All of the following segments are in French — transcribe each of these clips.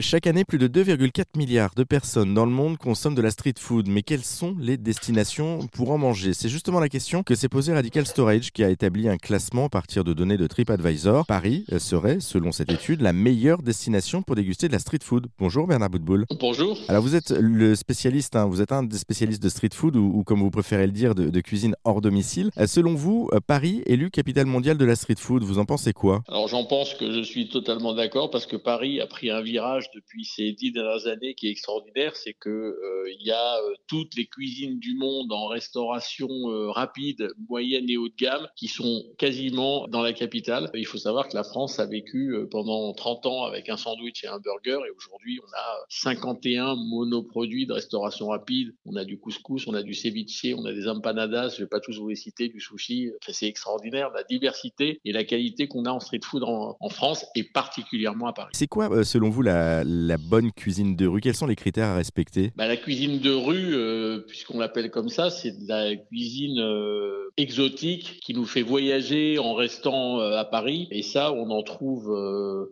Chaque année, plus de 2,4 milliards de personnes dans le monde consomment de la street food. Mais quelles sont les destinations pour en manger? C'est justement la question que s'est posée Radical Storage, qui a établi un classement à partir de données de TripAdvisor. Paris serait, selon cette étude, la meilleure destination pour déguster de la street food. Bonjour Bernard Boutboul. Bonjour. Alors vous êtes le spécialiste, hein, vous êtes un des spécialistes de street food ou, comme vous préférez le dire, de, cuisine hors domicile. Euh, selon vous, euh, Paris élu capitale mondiale de la street food, vous en pensez quoi? Alors j'en pense que je suis totalement d'accord parce que Paris a pris un virage depuis ces dix dernières années qui est extraordinaire, c'est que euh, y a euh, toutes les cuisines du monde en restauration euh, rapide, moyenne et haut de gamme qui sont quasiment dans la capitale. Il faut savoir que la France a vécu pendant 30 ans avec un sandwich et un burger et aujourd'hui on a 51 monoproduits de restauration rapide. On a du couscous, on a du ceviche, on a des empanadas, je vais pas tous vous les citer, du sushi. c'est extraordinaire la diversité et la qualité qu'on a en street food en, en France et particulièrement à Paris. C'est quoi selon vous la la, bonne cuisine de rue? Quels sont les critères à respecter? Bah, La cuisine de rue, euh, puisqu'on l'appelle comme ça, c'est de la cuisine euh, exotique qui nous fait voyager en restant euh, à Paris. Et ça, on en trouve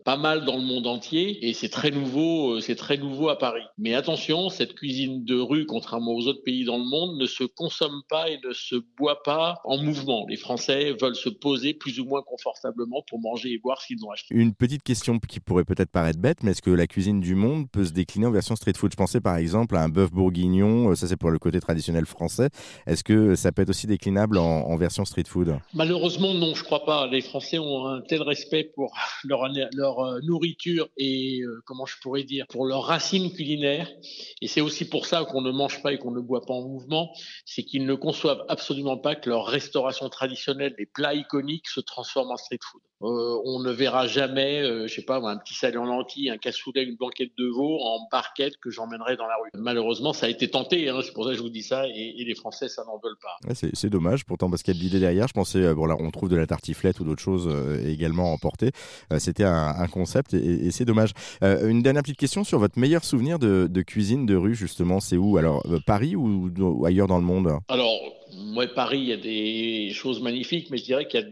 pas mal dans le monde entier. Et c'est très nouveau, c'est très nouveau à Paris. Mais attention, cette cuisine de rue, contrairement aux autres pays dans le monde, ne se consomme pas et ne se boit pas en mouvement. Les Français veulent se poser plus ou moins confortablement pour manger et boire qu'ils ont acheté. Une petite question qui pourrait peut-être paraître bête, mais est-ce que la cuisine du monde peut se décliner en version street food? Je pensais par exemple à un bœuf bourguignon, euh, ça c'est pour le côté traditionnel français. Est-ce que ça peut être aussi déclinable en, version street food Malheureusement, non, je crois pas. Les Français ont un tel respect pour leur, euh, nourriture et, euh, comment je pourrais dire, pour leurs racines culinaires. Et c'est aussi pour ça qu'on ne mange pas et qu'on ne boit pas en mouvement. C'est qu'ils ne conçoivent absolument pas que leur restauration traditionnelle, les plats iconiques, se transforment en street food. On ne verra jamais, je sais pas, un petit salé en lentilles, un cassoulet, une blanquette de veau en barquette que j'emmènerai dans la rue. Malheureusement, ça a été tenté, hein, c'est pour ça que je vous dis ça, et, les Français, ça n'en veulent pas. c'est dommage, pourtant, parce qu'il y a de l'idée derrière. Je pensais, euh, bon là, on trouve de la tartiflette ou d'autres choses euh, également emportées. Euh, c'était un, concept et, c'est dommage. une dernière petite question sur votre meilleur souvenir de, cuisine de rue, justement, c'est où? Alors, Paris ou, ou, ailleurs dans le monde? Alors, moi, Paris, il y a des choses magnifiques, mais je dirais qu'il y a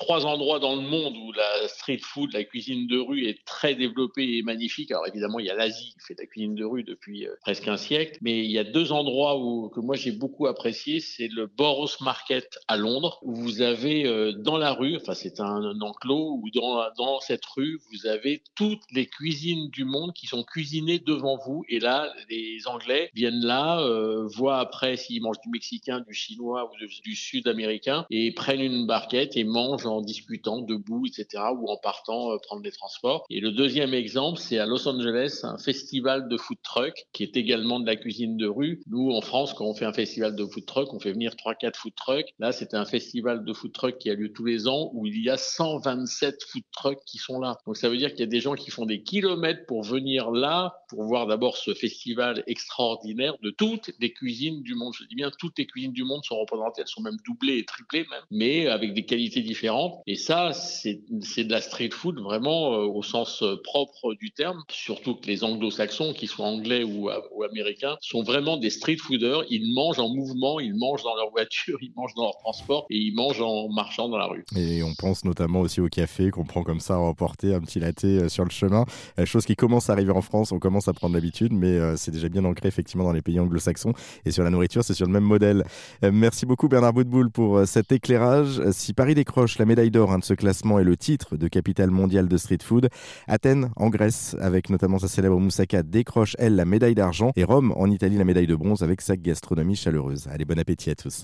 trois endroits dans le monde où la street food, la cuisine de rue est très développée et magnifique. Alors évidemment, il y a l'Asie qui fait de la cuisine de rue depuis euh, presque un siècle, mais il y a deux endroits où que moi j'ai beaucoup apprécié, c'est le Boros Market à Londres, où vous avez euh, dans la rue, enfin c'est un, enclos, où dans, dans cette rue, vous avez toutes les cuisines du monde qui sont cuisinées devant vous. Et là, les Anglais viennent là, euh, voient après s'ils mangent du mexicain, du chinois ou du sud-américain, et prennent une barquette et mangent en discutant debout, etc., ou en partant euh, prendre des transports. Et le deuxième exemple, c'est à Los Angeles, un festival de food truck qui est également de la cuisine de rue. Nous, en France, quand on fait un festival de food truck, on fait venir 3-4 food trucks. Là, c'était un festival de food truck qui a lieu tous les ans où il y a 127 food trucks qui sont là. Donc ça veut dire qu'il y a des gens qui font des kilomètres pour venir là, pour voir d'abord ce festival extraordinaire de toutes les cuisines du monde. Je dis bien toutes les cuisines du monde sont représentées, elles sont même doublées et triplées même, mais avec des qualités différentes et ça, c'est de la street food vraiment euh, au sens euh, propre du terme. Surtout que les anglo-saxons, qu'ils soient anglais ou, ou, américains, sont vraiment des street fooders. Ils mangent en mouvement, ils mangent dans leur voiture, ils mangent dans leur transport et ils mangent en marchant dans la rue. Et on pense notamment aussi au café qu'on prend comme ça à emporter un petit latte euh, sur le chemin. Chose qui commence à arriver en France, on commence à prendre l'habitude, mais c'est déjà bien ancré effectivement dans les pays anglo-saxons. Et sur la nourriture, c'est sur le même modèle. Merci beaucoup Bernard Boutboul pour cet éclairage. Si Paris décroche la médaille d'or hein, de ce classement et le titre de capitale mondiale de street food. Athènes en Grèce, avec notamment sa célèbre moussaka, décroche elle la médaille d'argent? Et Rome en Italie la médaille de bronze avec sa gastronomie chaleureuse. Allez, bon appétit à tous.